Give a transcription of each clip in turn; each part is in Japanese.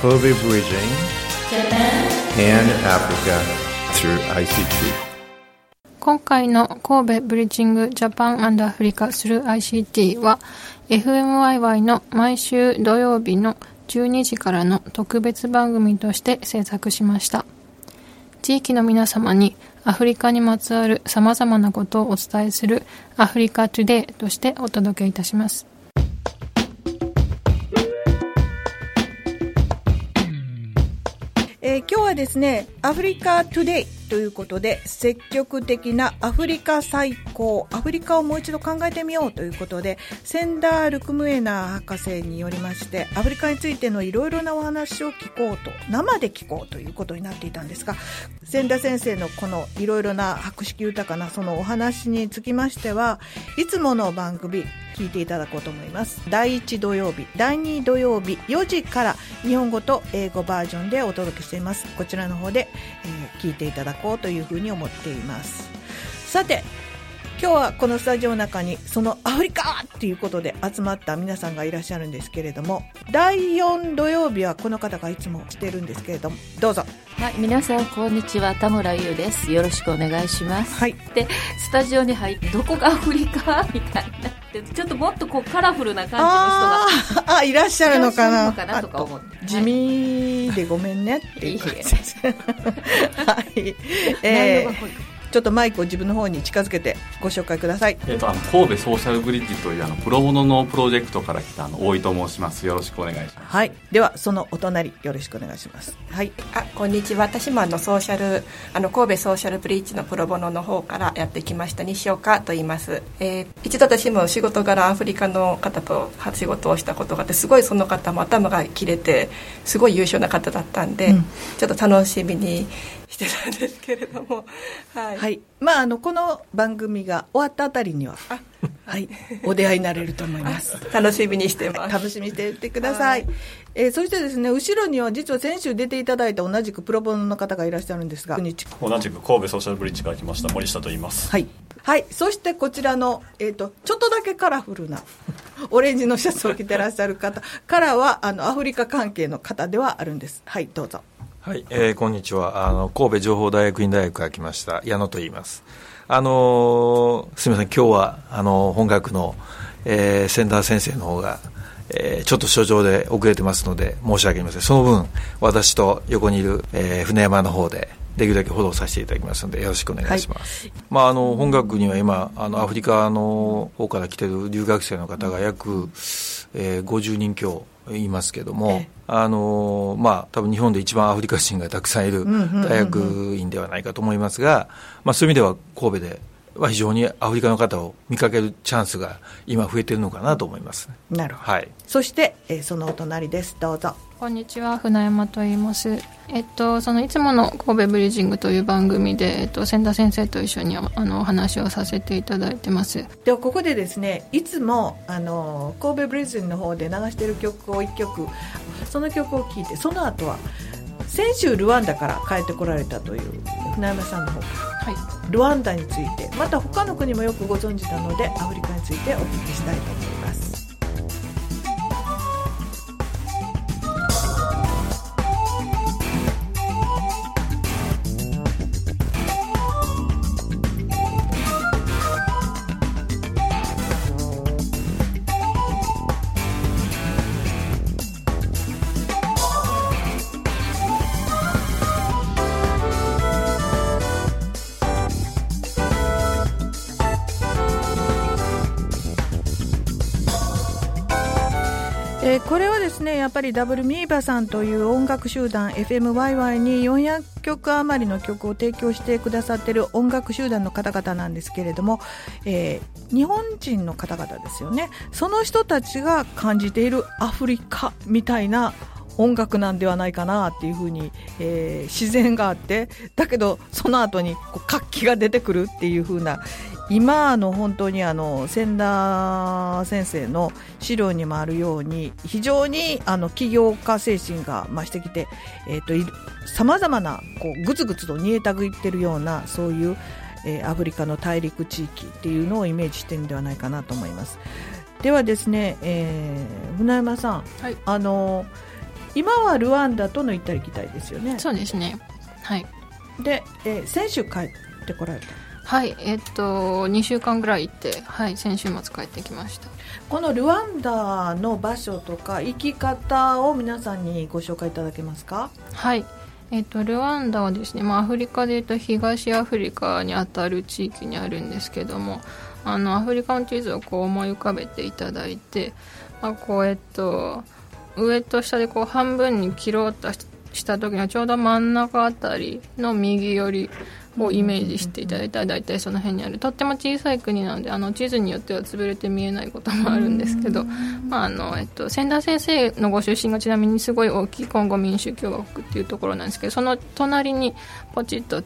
Kobe Bridging and Africa through ICT 今回の神戸ブリッジングジャパンアフリカスルー ICT は FMYY の毎週土曜日の12時からの特別番組として制作しました。地域の皆様にアフリカにまつわる様々なことをお伝えするアフリカトゥデイとしてお届けいたします。えー、今日はですね、アフリカトゥデイということで、積極的なアフリカ最高、アフリカをもう一度考えてみようということで、センダー・ルクムエナー博士によりまして、アフリカについてのいろいろなお話を聞こうと、生で聞こうということになっていたんですが、千田先生のこのいろいろな博識豊かなそのお話につきましては、いつもの番組、聞いていただこうと思います。第1土曜日、第2土曜日4時から日本語と英語バージョンでお届けしています。こちらの方で、えー、聞いていただこうというふうに思っています。さて今日はこのスタジオの中にそのアフリカということで集まった皆さんがいらっしゃるんですけれども第4土曜日はこの方がいつもしてるんですけれどもどうぞ。はい皆さんこんにちは田村優です。よろしくお願いします。はい。でスタジオに入ってどこがアフリカみたいなってちょっともっとこうカラフルな感じの人があいらっしゃるのかな。かなとか思って。地味でごめんねっていう感じ。です はい、えーちょっとマイクを自分の方に近づけてご紹介ください。えっ、とあの神戸ソーシャルブリッジというあのプロモノのプロジェクトから来たあの大井と申します。よろしくお願いします。はい。ではそのお隣よろしくお願いします。はい。あこんにちは。私もあのソーシャルあの神戸ソーシャルブリッジのプロボノの方からやってきました西岡と言います。えー、一度私も仕事柄アフリカの方と仕事をしたことがあってすごいその方も頭が切れてすごい優秀な方だったんで、うん、ちょっと楽しみにしてたんですけれども、はい、はい、まああのこの番組が終わったあたりには、はい、お出会いになれると思います。楽しみにしてます。楽しみにしていてください。はい、えー、そしてですね、後ろには実は先週出ていただいた同じくプロボノの方がいらっしゃるんですが、同じく神戸ソーシャルブリッジから来ました森下と言います。はい。はい、そしてこちらの、えーと、ちょっとだけカラフルなオレンジのシャツを着てらっしゃる方からはあのアフリカ関係の方ではあるんです。はい、どうぞ。はい、えー、こんにちは。あの、神戸情報大学院大学から来ました、矢野と言います。あのー、すみません、今日は、あの、本学の、えー、千田先生の方が、えー、ちょっと所長で遅れてますので、申し訳ありません。その分、私と横にいる、えー、船山の方で、できるだけフォローさせていただきますので、よろしくお願いします。はい、まあ、あの、本学には今、あの、アフリカの方から来てる留学生の方が約、えー、50人強いますけども、あのまあ多分日本で一番アフリカ人がたくさんいる大学院ではないかと思いますが、まあ、そういう意味では神戸では非常にアフリカの方を見かけるチャンスが今増えているのかなと思います、なるほど、はい、そして、えー、そのお隣です。どうぞ。こんにちは船山と言います。えっとそのいつもの神戸ブリージングという番組で、えっと、千田先生と一緒にあのお話をさせていただいてます。ではここでですねいつもあの神戸ブリージングの方で流している曲を1曲その曲を聴いてその後は先週ルワンダから帰ってこられたという船山さんの方から、はい、ルワンダについてまた他の国もよくご存知なのでアフリカについてお聞きしたいと思います。っぱりダブルミーバさんという音楽集団 FMYY に400曲余りの曲を提供してくださっている音楽集団の方々なんですけれども、えー、日本人の方々ですよね。その人たちが感じているアフリカみたいな音楽なんではないかなっていうふうに、えー、自然があってだけどその後にこう活気が出てくるっていうふうな今の本当にあの千田先生の資料にもあるように非常にあの起業家精神が増してきてさまざまなこうぐつぐつと煮えたぐいってるようなそういう、えー、アフリカの大陸地域っていうのをイメージしてるんではないかなと思います。ではですね、えー、船山さん、はい、あの今はルワンダとの行ったり来たりですよね。そうですね。はい。で、えー、先週帰ってこられたはいえっと2週間ぐらい行ってはい先週末帰ってきました。このルワンダの場所とか生き方を皆さんにご紹介いただけますか？はいえっと、ルワンダはですね、まあ、アフリカでいうと東アフリカにあたる地域にあるんですけどもあのアフリカの地図をこう思い浮かべていただいて、まあ、こうえっと上と下でこう半分に切ろうとした時のちょうど真ん中あたりの右寄りをイメージしていただいたら大体その辺にある。とっても小さい国なのであの地図によっては潰れて見えないこともあるんですけど、まああのえっと、千田先生のご出身がちなみにすごい大きいコンゴ民主共和国っていうところなんですけどその隣にポチッと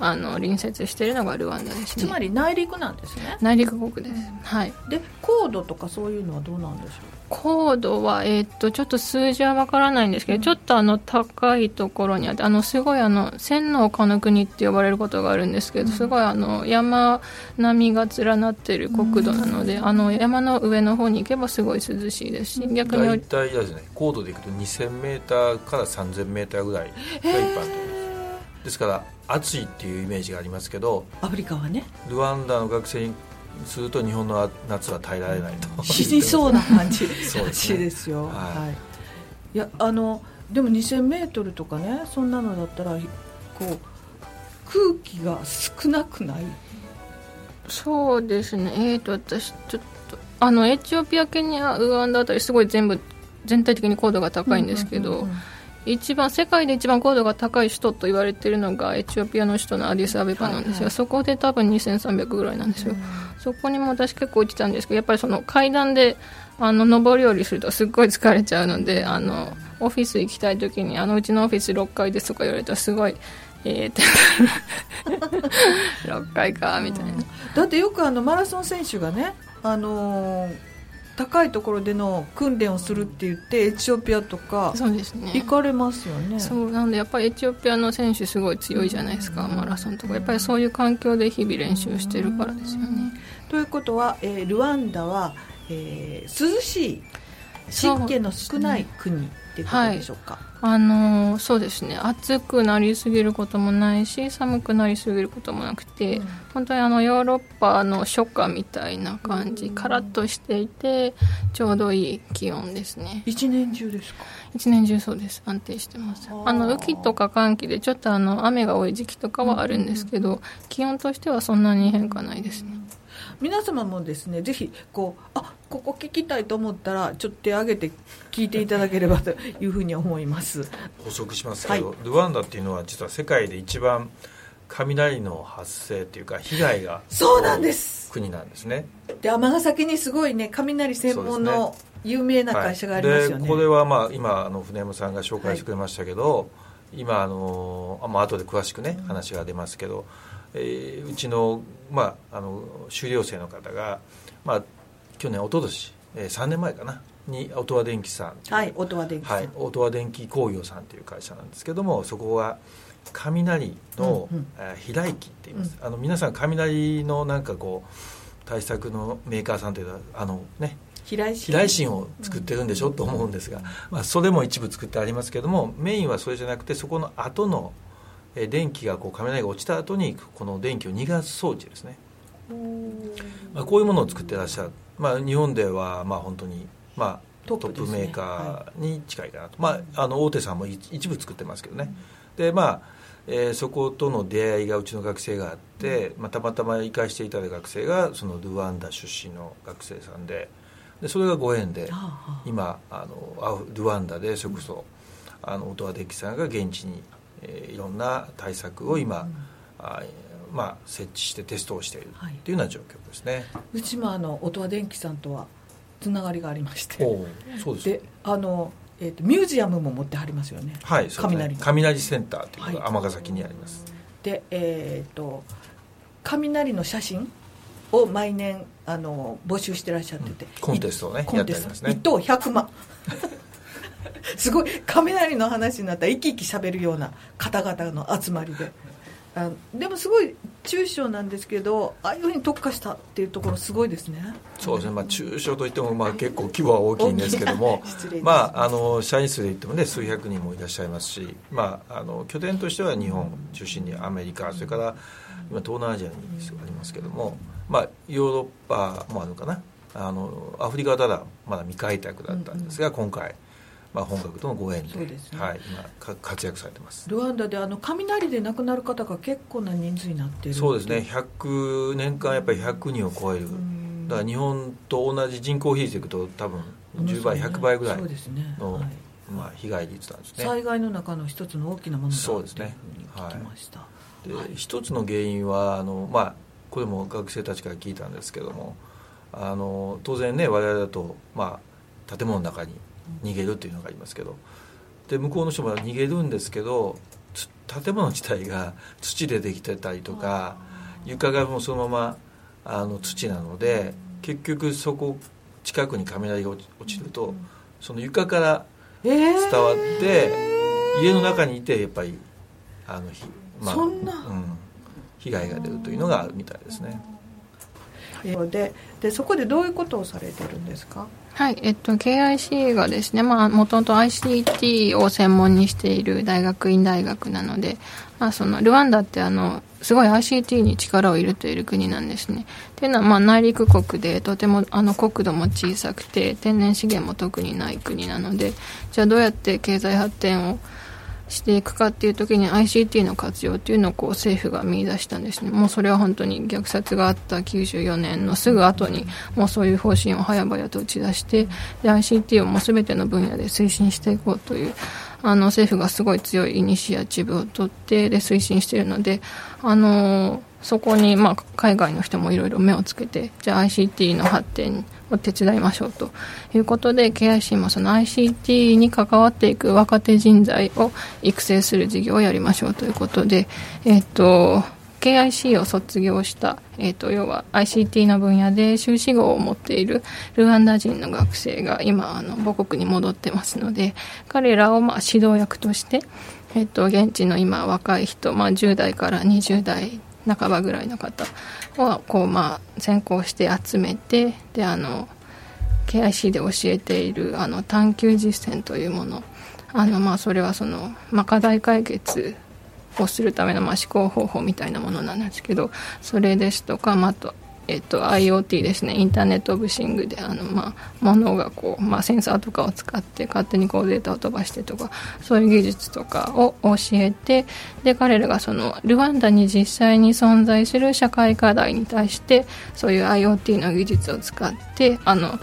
あの隣接しているのがルワンダですね。つまり内陸なんですね。内陸国です、はい。で高度とかそういうのはどうなんでしょう？高度は、えー、っとちょっと数字はわからないんですけど、うん、ちょっとあの高いところにあってあのすごいあの千の丘の国って呼ばれることがあるんですけど、すごいあの山並みが連なっている国土なので、うん、あの山の上の方に行けばすごい涼しいですし、逆に大体ですね高度でいくと2000メーターから3000メーターぐらいが一般的です。ですから暑いっていうイメージがありますけどアフリカはね。ルワンダの学生にすると日本の夏は耐えられないと。死にそうな感じ。らしいですよ、はい、はい、いやあのでも2000メートルとかねそんなのだったらこう空気が少なくない？そうですね。えーと私ちょっとあのエチオピアケニアウガンダあたりすごい全部全体的に高度が高いんですけど、うんうんうんうん一番世界で一番高度が高い首都と言われているのがエチオピアの首都のアディスアベバなんですよ、はいはい、そこで多分2300ぐらいなんですよ、そこにも私結構落ちたんですけどやっぱりその階段であの上り下りするとすっごい疲れちゃうのであのオフィス行きたい時にあのうちのオフィス6階ですとか言われたらすごいえーって。6階かみたいな、だってよくあのマラソン選手がねあのー高いところでの訓練をするって言ってエチオピアとかそうですね。行かれますよね。そうなんでやっぱりエチオピアの選手すごい強いじゃないですか、マラソンとか。やっぱりそういう環境で日々練習してるからですよね。ということは、えー、ルワンダは、えー、涼しい湿気の少ない国っていうことでしょうか、あのそうですね。暑くなりすぎることもないし寒くなりすぎることもなくて、うん、本当にあのヨーロッパの初夏みたいな感じ、うん、カラッとしていてちょうどいい気温ですね。一年中ですか？一年中そうです。安定してます。あの雨季とか寒気でちょっとあの雨が多い時期とかはあるんですけど、うん、気温としてはそんなに変化ないですね、皆様もですねぜひこうあここ聞きたいと思ったらちょっと手挙げて聞いていただければと いうふうに思います。補足しますけど、はい、ルワンダっていうのは実は世界で一番雷の発生っていうか被害がそうなんです。国なんですね。で尼崎にすごいね雷専門の有名な会社がありますよね、はい、これはまあ今あの船山さんが紹介してくれましたけど、はい、今あのあ、まあ後で詳しくね話が出ますけど、えー、うちの,、まあ、あの修了生の方が、まあ、去年一昨年、えー、3年前かなに音羽電機さんはい音羽電機はい、音羽電機工業さんという会社なんですけどもそこは雷の、うんうん、飛来機って言います、うん、あの皆さん雷のなんかこう対策のメーカーさんというのはあのね飛来神？を作ってるんでしょ、うん、と思うんですが、まあ、それも一部作ってありますけどもメインはそれじゃなくてそこの後のえ電気がこう雷が落ちた後にこの電気を逃がす装置ですね、まあ、こういうものを作ってらっしゃる、まあ、日本ではまあ本当に、まあ、トップメーカーに近いかなと、はい、まあ、あの大手さんも一部作ってますけどね、でまあえー、そことの出会いがうちの学生があって、まあ、たまたま行かしていただいた学生がそのルワンダ出身の学生さんで。でそれがご縁で今あのルワンダでそれこそあの音羽デッキさんが現地にえー、いろんな対策を今、うん、あまあ、設置してテストをしているとい。うような状況ですね、はい、うちもあの音羽電機さんとはつながりがありまして。そうですであの、えーと、ミュージアムも持ってはりますよね。はい雷、ね、雷センターというのが尼崎にあります、でえっ、ー、と雷の写真を毎年あの募集してらっしゃってて、うん、コンテストをねやってありますね。1等100万 すごい雷の話になったら生き生きしゃべるような方々の集まりで。あでもすごい中小なんですけどああいうふうに特化したっていうところすごいですね。そうですね、まあ、中小といってもまあ結構規模は大きいんですけども まあ、あの社員数で言ってもね数百人もいらっしゃいますし、まあ、あの拠点としては日本中心にアメリカそれから今東南アジアにありますけども、まあ、ヨーロッパもあるかな。あのアフリカはただまだ未開拓だったんですが、今回まあ、本格とのご縁でで、ね、はい、今活躍されてます。ルワンダであの雷で亡くなる方が結構な人数になってるそうですね。100年間やっぱり100人を超える。だから日本と同じ人口比率でいくと多分10倍、ね、100倍ぐらいの、ね。はい、まあ、被害率なんですね。災害の中の一つの大きなものだそうですね。聞きました、はい、で一つの原因はあの、まあ、これも学生たちから聞いたんですけどもあの当然ね我々だと、まあ、建物の中に逃げるっていうのがありますけど。で向こうの人も逃げるんですけど建物自体が土でできてたりとか床がもうそのままあの土なので結局そこ近くに雷が落ちるとその床から伝わって、家の中にいてやっぱりあの、まあ、うん、被害が出るというのがあるみたいですね。ででそこでどういうことをされてるんですか？はい、えっと、KIC がですね、まあ、もともと ICT を専門にしている大学院大学なので、まあ、その、ルワンダってあの、すごい ICT に力を入れている国なんですね。っていうのは、まあ、内陸国で、とても、あの、国土も小さくて、天然資源も特にない国なので、じゃあどうやって経済発展をしていくかっていう時に ICT の活用っていうのをこう政府が見出したんですね。もうそれは本当に虐殺があった94年のすぐ後にもうそういう方針を早々と打ち出してで ICT をもう全ての分野で推進していこうというあの政府がすごい強いイニシアチブを取ってで推進しているのであのそこに、まあ、海外の人もいろいろ目をつけてじゃあ ICT の発展を手伝いましょうということで KIC もその ICT に関わっていく若手人材を育成する事業をやりましょうということで、えっ、と KIC を卒業した、えーと、要は ICT の分野で修士号を持っているルワンダ人の学生が今あの母国に戻ってますので彼らをまあ指導役として、えーと、現地の今若い人、まあ、10代から20代半ばぐらいの方をこうまあ先行して集めてであの KIC で教えているあの探究実践というもの。あのまあそれはその、まあ、課題解決をするためのまあ思考方法みたいなものなんですけどそれですとか、まあ、あとえっと、IoT ですね。インターネット・オブ・シングであの、まあ、物がこう、まあ、センサーとかを使って勝手にこうデータを飛ばしてとかそういう技術とかを教えてで彼らがそのルワンダに実際に存在する社会課題に対してそういう IoT の技術を使ってあの、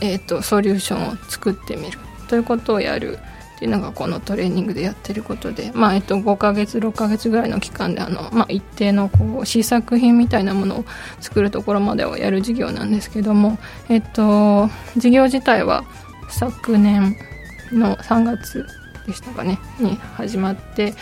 えっと、ソリューションを作ってみるということをやるっていうのがこのトレーニングでやってることで、まあえっと、5ヶ月6ヶ月ぐらいの期間であの、まあ、一定のこう試作品みたいなものを作るところまでをやる授業なんですけども、えっと、授業自体は昨年の3月でしたかねに始まって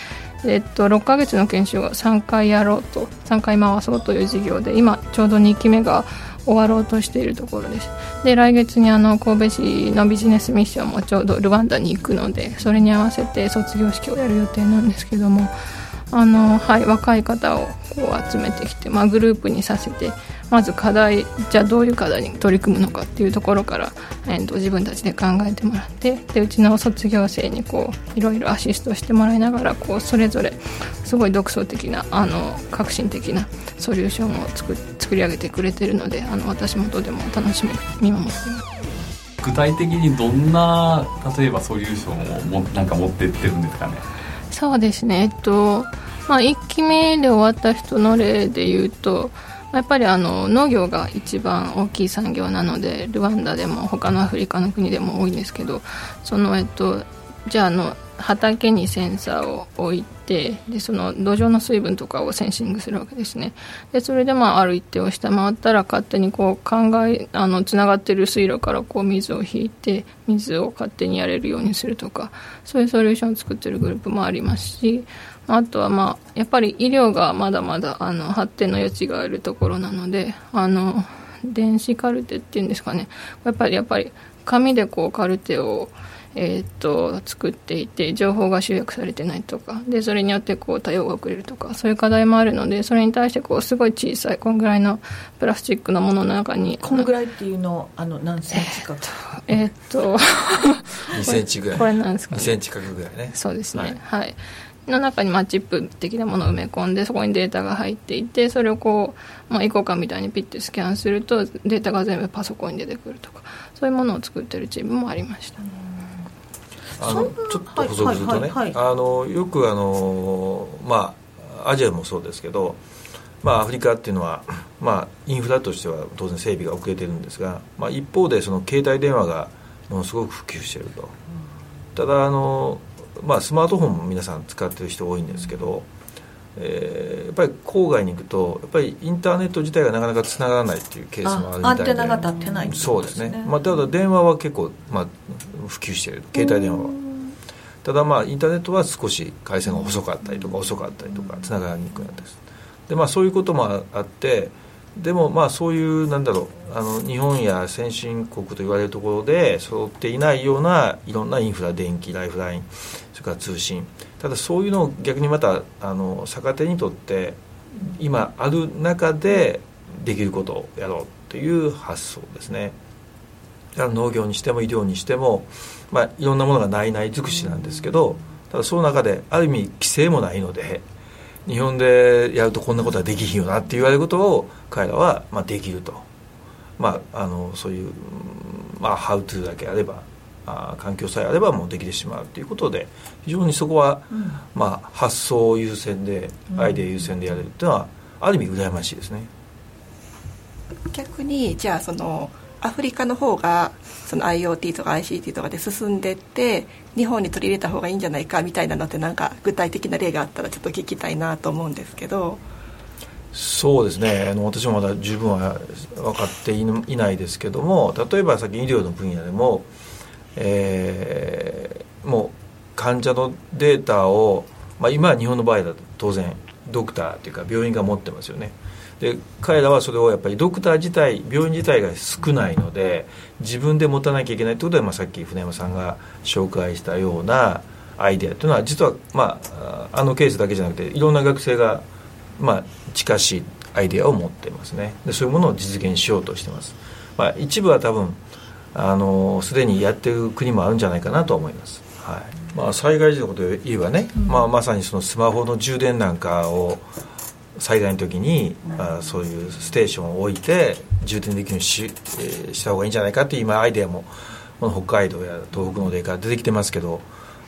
えっと、6ヶ月の研修を3回やろうと3回回そうという授業で今ちょうど2期目が終わろうとしているところです。で来月にあの神戸市のビジネスミッションもちょうどルワンダに行くのでそれに合わせて卒業式をやる予定なんですけどもあの、はい、若い方をこう集めてきて、まあ、グループにさせてまず課題じゃあどういう課題に取り組むのかっていうところから、えー、と自分たちで考えてもらってでうちの卒業生にこういろいろアシストしてもらいながらこうそれぞれすごい独創的なあの革新的なソリューションを作って作り上げてくれてるのであの私もとても楽しみに見守っています。具体的にどんな例えばソリューションをもなんか持ってってるんですかね？そうですね。えっとまあ1期目で終わった人の例で言うとやっぱりあの農業が一番大きい産業なのでルワンダでも他のアフリカの国でも多いんですけどその、えっと、じゃあの畑にセンサーを置いてでその土壌の水分とかをセンシングするわけですね。でそれでまあある一定を下回ったら勝手にこう考えあのつながってる水路からこう水を引いて水を勝手にやれるようにするとかそういうソリューションを作ってるグループもありますしあとはまあやっぱり医療がまだまだあの発展の余地があるところなのであの電子カルテっていうんですかね。やっぱりやっぱり紙でこうカルテをえー、っと作っていて情報が集約されてないとか。でそれによってこう対応が遅れるとか。そういう課題もあるのでそれに対してこうすごい小さいこんぐらいのプラスチックのものの中にこのぐらいっていうのあの何センチか？えー、っと 2センチぐらい。これなんですか、ね、2センチ角ぐらいね。そうですね。はい、はい。の中にまあチップ的なものを埋め込んでそこにデータが入っていてそれをこう、まあ、イコカみたいにピッてスキャンするとデータが全部パソコンに出てくるとか。そういうものを作ってるチームもありました。あのちょっと補足するとね、あのよくあの、まあ、アジアもそうですけど、まあ、アフリカっていうのは、まあ、インフラとしては当然整備が遅れてるんですが、まあ、一方でその携帯電話がものすごく普及していると、ただあの、まあ、スマートフォンも皆さん使ってる人多いんですけど、えー、やっぱり郊外に行くとやっぱりインターネット自体がなかなかつながらないっていうケースもあるみたいで。アンテナが立ってない、ね、そうですね、まあ、ただ電話は結構、まあ、普及している。携帯電話は。ただまあインターネットは少し回線が細かったりとか遅かったりとかつながりにくくなったりでまあそういうこともあってでもまあそういうなんだろうあの日本や先進国と言われるところで揃っていないようないろんなインフラ電気ライフラインそれから通信ただそういうのを逆にまたあの逆手にとって今ある中でできることをやろうという発想ですね農業にしても医療にしても、まあ、いろんなものがないない尽くしなんですけどただその中である意味規制もないので日本でやるとこんなことはできひんよなって言われることを彼らはまあできると、まあ、あのそういう、まあ、ハウトゥーだけあればあ環境さえあればもうできてしまうということで非常にそこは、うん、まあ、発想優先でアイデア優先でやれるっていうのは、ある意味羨ましいですね。逆にじゃあそのアフリカの方がその IoT とか ICT とかで進んでって日本に取り入れた方がいいんじゃないかみたいなのってなんか具体的な例があったらちょっと聞きたいなと思うんですけど。そうですね。あの私もまだ十分は分かっていないですけども例えばさっき医療の分野でも、えー、もう患者のデータを、まあ、今は日本の場合だと当然ドクターというか病院が持ってますよね。で彼らはそれをやっぱりドクター自体病院自体が少ないので自分で持たなきゃいけないということで、まあ、さっき船山さんが紹介したようなアイデアというのは実は、まあ、あのケースだけじゃなくていろんな学生が、まあ、近しいアイデアを持ってますね。でそういうものを実現しようとしてます、まあ、一部は多分あのすでにやってる国もあるんじゃないかなと思います、はい。まあ、災害時のことで言えばね、うん、まあ、まさにそのスマホの充電なんかを災害の時に、あそういうステーションを置いて充電できるようにし,、えー、した方がいいんじゃないかっていう今アイデアもこの北海道や東北の例から出てきてますけど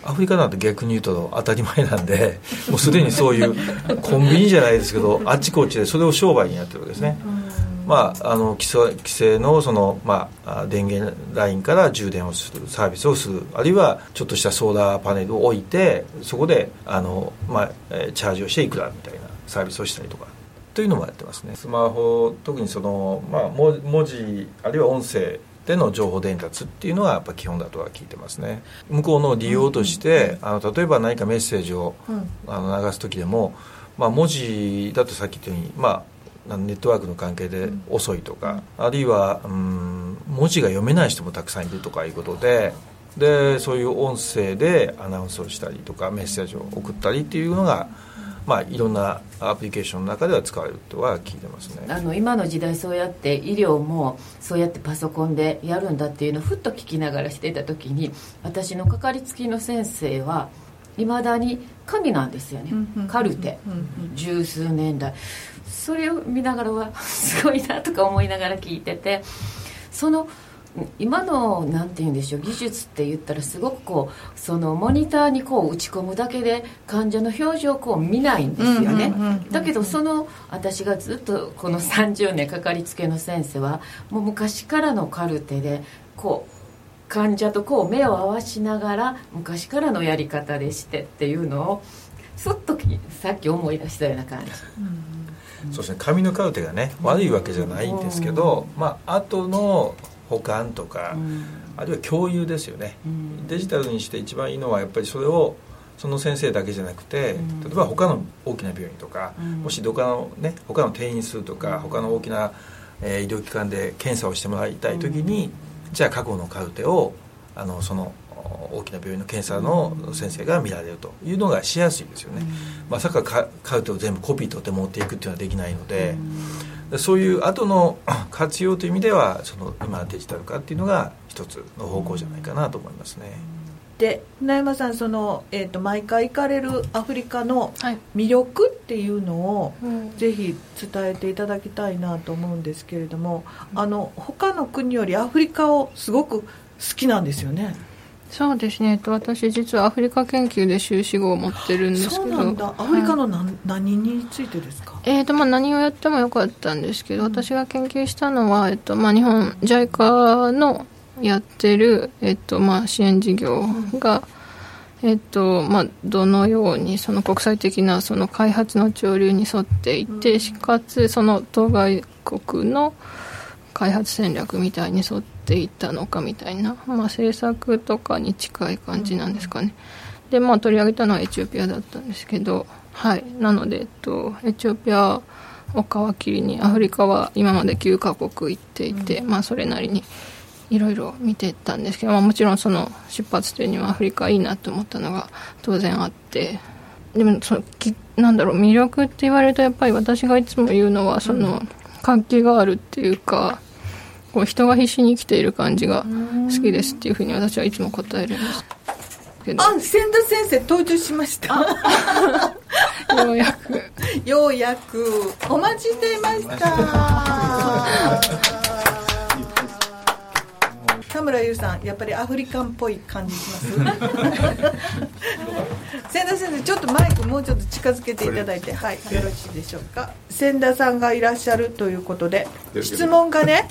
アフリカなんて逆に言うと当たり前なんで もうすでにそういうコンビニじゃないですけどあっちこっちでそれを商売にやってるわけですね。まあ、あの規制規制のその、まあ、電源ラインから充電をするサービスをする。あるいはちょっとしたソーラーパネルを置いてそこであの、まあ、チャージをしていくらみたいなサービスをしたりとかというのもやってますね。スマホ特にその、まあ、文字あるいは音声での情報伝達っていうのはやっぱ基本だとは聞いてますね。向こうの利用として、あの例えば何かメッセージを、あの流す時でも、まあ、文字だとさっき言ったように、まあ、ネットワークの関係で遅いとか、あるいは、うん、文字が読めない人もたくさんいるとかいうことででそういう音声でアナウンスをしたりとかメッセージを送ったりっていうのがまあ、いろんなアプリケーションの中では使われるとは聞いてますねあの今の時代そうやって医療もそうやってパソコンでやるんだっていうのをふっと聞きながらしていた時に私のかかりつきの先生はいまだに紙なんですよね、カルテ、十数年代それを見ながらは すごいなとか思いながら聞いてて。その今のなんて言うんでしょう技術って言ったらすごくこうそのモニターにこう打ち込むだけで患者の表情をこう見ないんですよね。だけどその私がずっとこの30年かかりつけの先生はもう昔からのカルテでこう患者とこう目を合わしながら昔からのやり方でしてっていうのをすっとさっき思い出したような感じ。そうですね。紙のカルテがね悪いわけじゃないんですけど、まあ後の保管とか、うん、あるいは共有ですよね、うん、デジタルにして一番いいのはやっぱりそれをその先生だけじゃなくて、例えば他の大きな病院とか、もし他のね他の転院数とか他の大きな、えー、医療機関で検査をしてもらいたい時に、じゃあ過去のカルテをあのその大きな病院の検査の先生が見られるというのがしやすいですよね、まさかカルテを全部コピー取って持っていくっていうのはできないので、そういう後の 活用という意味ではその今デジタル化っていうのが一つの方向じゃないかなと思いますね。で船山さんその、えーと、毎回行かれるアフリカの魅力っていうのを、はい、ぜひ伝えていただきたいなと思うんですけれども、うん、あの他の国よりアフリカをすごく好きなんですよね。そうですね、私実はアフリカ研究で修士号を持ってるんですけど。アフリカの何はい、何についてですか、えーとまあ、何をやってもよかったんですけど私が研究したのは、えっとまあ、日本 JICA のやってる、えっとまあ、支援事業が、えっとまあ、どのようにその国際的なその開発の潮流に沿っていて、かつその当該国の開発戦略みたいに沿っていったのかみたいな、まあ、政策とかに近い感じなんですかね。で、まあ、取り上げたのはエチオピアだったんですけど、はい、なので、えっと、エチオピアを皮切りにアフリカは今まで9カ国行っていて、まあ、それなりにいろいろ見てたんですけど、まあ、もちろんその出発点にはアフリカいいなと思ったのが当然あってでもそのきなんだろう魅力って言われるとやっぱり私がいつも言うのはその活気があるっていうかこう人が必死に生きている感じが好きですっていうふうに私はいつも答えるんですけど。あ千田先生登場しました。ようやく。ようやく。お待ちしていました田村優さんやっぱりアフリカンっぽい感じします？千田先生ちょっとマイクもうちょっと近づけていただいてはいよろしいでしょうか？千田さんがいらっしゃるということで質問がね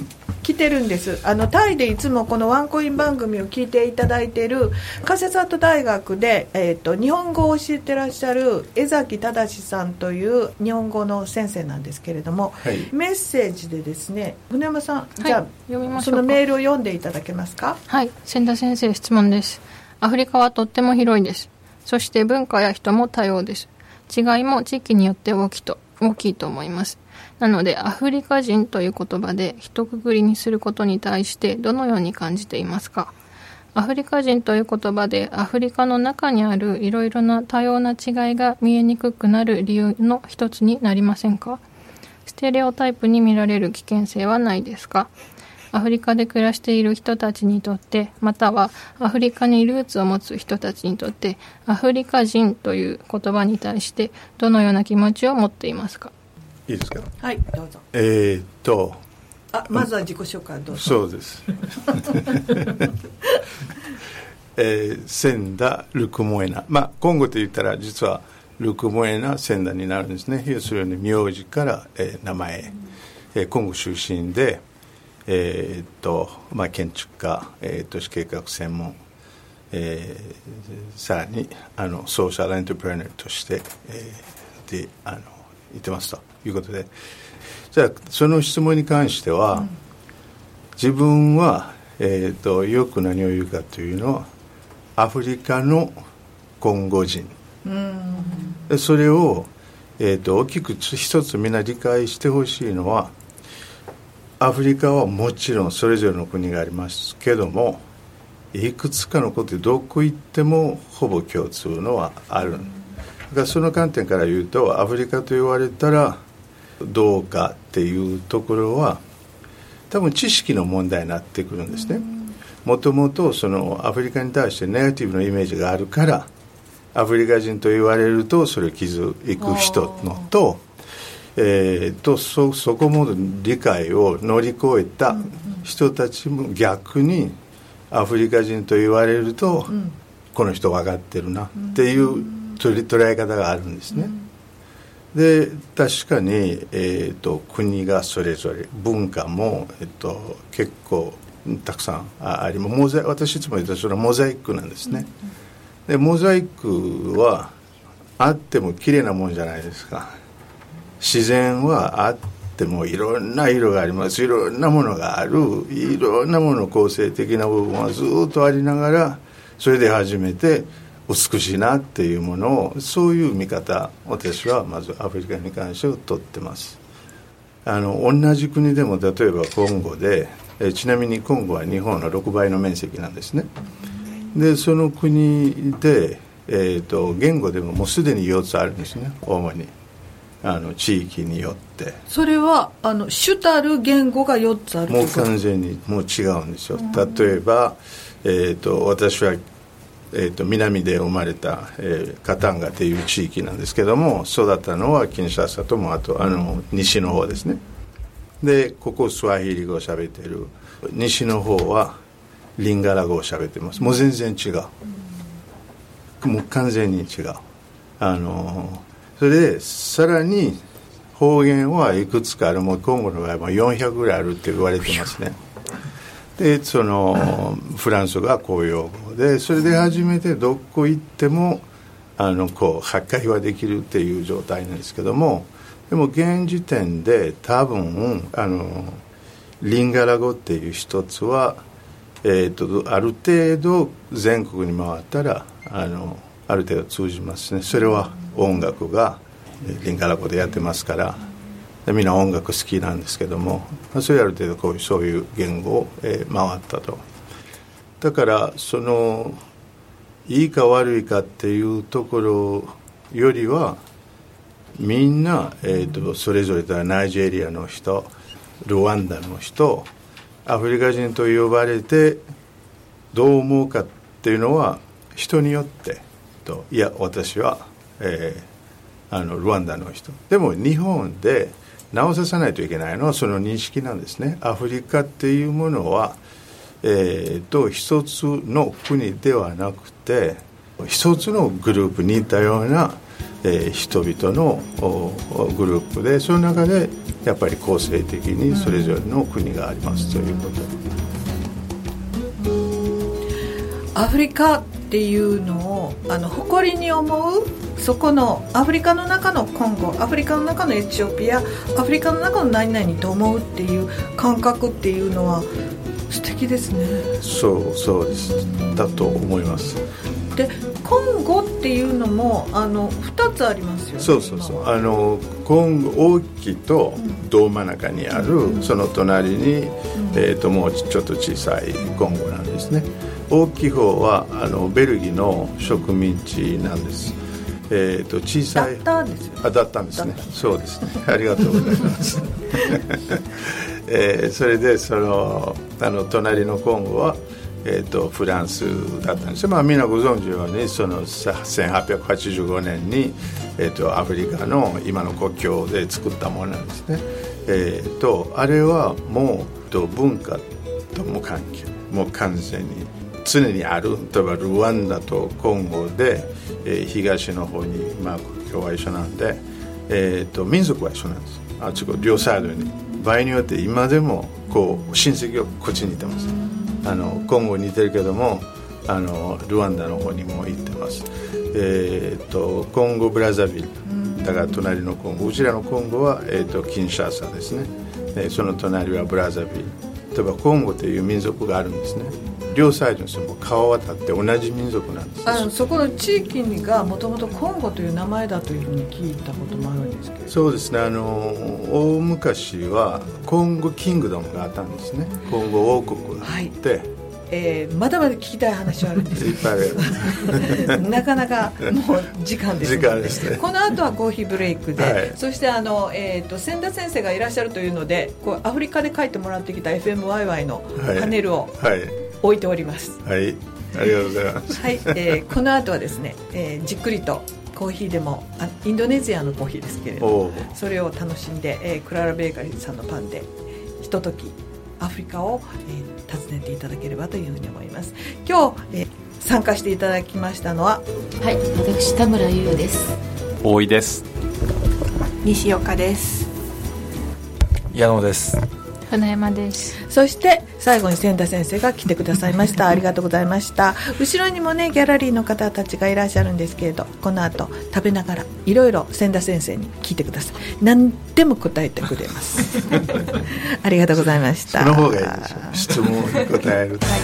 来てるんです。あのタイでいつもこのワンコイン番組を聞いていただいている加瀬里大学で、えーと、日本語を教えてらっしゃる江崎正さんという日本語の先生なんですけれども、はい、メッセージでですね船山さん、じゃあそのメールを読んでいただけますか？はい。千田先生質問です。アフリカはとっても広いです。そして文化や人も多様です。違いも地域によって大きと大きいと思いますなので、アフリカ人という言葉で一括りにすることに対してどのように感じていますか？アフリカ人という言葉でアフリカの中にあるいろいろな多様な違いが見えにくくなる理由の一つになりませんか？ステレオタイプに見られる危険性はないですか？アフリカで暮らしている人たちにとって、またはアフリカにルーツを持つ人たちにとって、アフリカ人という言葉に対してどのような気持ちを持っていますか？いいですかはいどうぞ。えー、っと。あまずは自己紹介どうぞ。そうです。えー、千田ルクモエナまあ今後と言ったら実はルクモエナ千田になるんですね。要するに名字から、えー、名前、えー、今後出身でえー、っとまあ建築家、えー、都市計画専門えー、さらにあのソーシャルエントプレーナーとして、えー、であの言ってますということで。じゃあその質問に関しては、うん、自分は、えーと、よく何を言うかというのはアフリカのコンゴ人、うん、それを、えーと、大きく一つみんな理解してほしいのはアフリカはもちろんそれぞれの国がありますけどもいくつかのことでどこ行ってもほぼ共通のはある、うんからその観点から言うとアフリカと言われたらどうかっていうところは多分知識の問題になってくるんですね。もともとそのアフリカに対してネガティブなイメージがあるからアフリカ人と言われるとそれを傷いく人のと,、えー、とそそこも理解を乗り越えた人たちも逆にアフリカ人と言われると、この人分かってるなっていう捉え方があるんですね、うん、で確かに、えーと、国がそれぞれ文化も、えーと、結構たくさんありモザイ私いつも言ったそれはモザイクなんですね、でモザイクはあっても綺麗なもんじゃないですか。自然はあってもいろんな色があります。いろんなものがある。いろんなもの構成的な部分はずっとありながらそれで初めて美しいなっていうものをそういう見方私はまずアフリカに関しては取ってます。あの同じ国でも例えばコンゴで えちなみにコンゴは日本の6倍の面積なんですね。でその国で、えーと、言語でももうすでに4つあるんですね。主に。あの地域によって。それはあの主たる言語が4つあるもう完全にもう違うんですよ、例えば、えーと、私は、えーと、南で生まれた、えー、カタンガという地域なんですけども育ったのはキンシャサともあとあの西の方ですね。でここスワヒリ語を喋ってる西の方はリンガラ語を喋ってます。もう全然違う。もう完全に違う。あのそれでさらに方言はいくつかある。もう今後の場合は400ぐらいあるって言われてますね。でそのフランス語は公用語でそれで初めてどこ行ってもあのこう破壊はできるっていう状態なんですけどもでも現時点で多分あのリンガラ語っていう一つはえーと、ある程度全国に回ったらあのある程度通じますね。それは音楽がリンガラ語でやってますから。みんな音楽好きなんですけどもそれある程度こういうそういう言語を、えー、回ったと。だからそのいいか悪いかっていうところよりはみんな、えーと、それぞれだナイジェリアの人ルワンダの人アフリカ人と呼ばれてどう思うかっていうのは人によってと。いや私は、えー、あのルワンダの人。でも日本で直ささないといけないのはその認識なんですねアフリカっていうものは、えーと、一つの国ではなくて一つのグループに似たような、えー、人々のグループでその中でやっぱり構成的にそれぞれの国がありますということ。アフリカっていうのをあの誇りに思うそこのアフリカの中のコンゴアフリカの中のエチオピアアフリカの中の何々と思うっていう感覚っていうのは素敵ですね。そうそうです。だと思います。でコンゴっていうのもあの2つありますよね。そうそうそう。あのコンゴ大きいと胴真ん中にある、うん、その隣に、うん、えーと、もうちょっと小さいコンゴなんですね大きい方はあのベルギーの植民地なんです。えーと、小さい。だったんですよ、あだったんですね。そうですね。ありがとうございます。えー、それでそのあの隣のコンゴは、えーと、フランスだったんですよ、まあ、みんなご存知のようにその1885年に、えーと、アフリカの今の国境で作ったものなんですね、えー、とあれはもうと文化とも関係もう完全に常にある例えばルワンダとコンゴで、えー、東の方に、まあ、国境は一緒なんで、えーと民族は一緒なんです。あっち両サイドに。場合によって今でもこう親戚がこっちにいてます。あのコンゴに似てるけどもあのルワンダの方にも行ってます。えー、とコンゴブラザビル。だから隣のコンゴ。うちらのコンゴは、えー、とキンシャーサですね、えー、その隣はブラザビル。例えばコンゴという民族があるんですね。両サイドの人も川渡って同じ民族なんです。あのそこの地域がもともとコンゴという名前だというふうに聞いたこともあるんですけど。そうですね。あの大昔はコンゴキングダムがあったんですね。コンゴ王国があって、はい。えー、まだまだ聞きたい話はあるんです。いっぱいある。なかなかもう時間です時間ですね。この後はコーヒーブレイクで、はい、そしてあの、えーと、千田先生がいらっしゃるというのでこうアフリカで書いてもらってきた FMYY のパネルを、はい、置いております。はい。ありがとうございます。はい、えー、この後はですね、えー、じっくりとコーヒーでもあインドネシアのコーヒーですけれどもそれを楽しんで、えー、クララベーカリーさんのパンでひとときアフリカを、えー、訪ねていただければというふうに思います。今日、えー、参加していただきましたのははい。私田村優です。大井です。西岡です。矢野です船山です。そして最後に千田先生が来てくださいました。ありがとうございました。後ろにもねギャラリーの方たちがいらっしゃるんですけれどこの後食べながらいろいろ千田先生に聞いてください。何でも答えてくれます。ありがとうございました。その方がいいでしょう質問に答える、はい、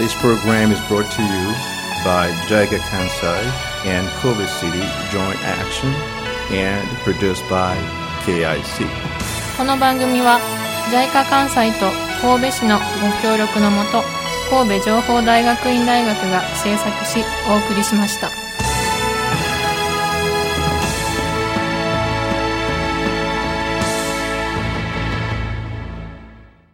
This program is brought to you by JICA Kansai and Kobe City Joint Action and produced by KIC この番組は JICA 関西と神戸市のご協力のもと神戸情報大学院大学が制作しお送りしました。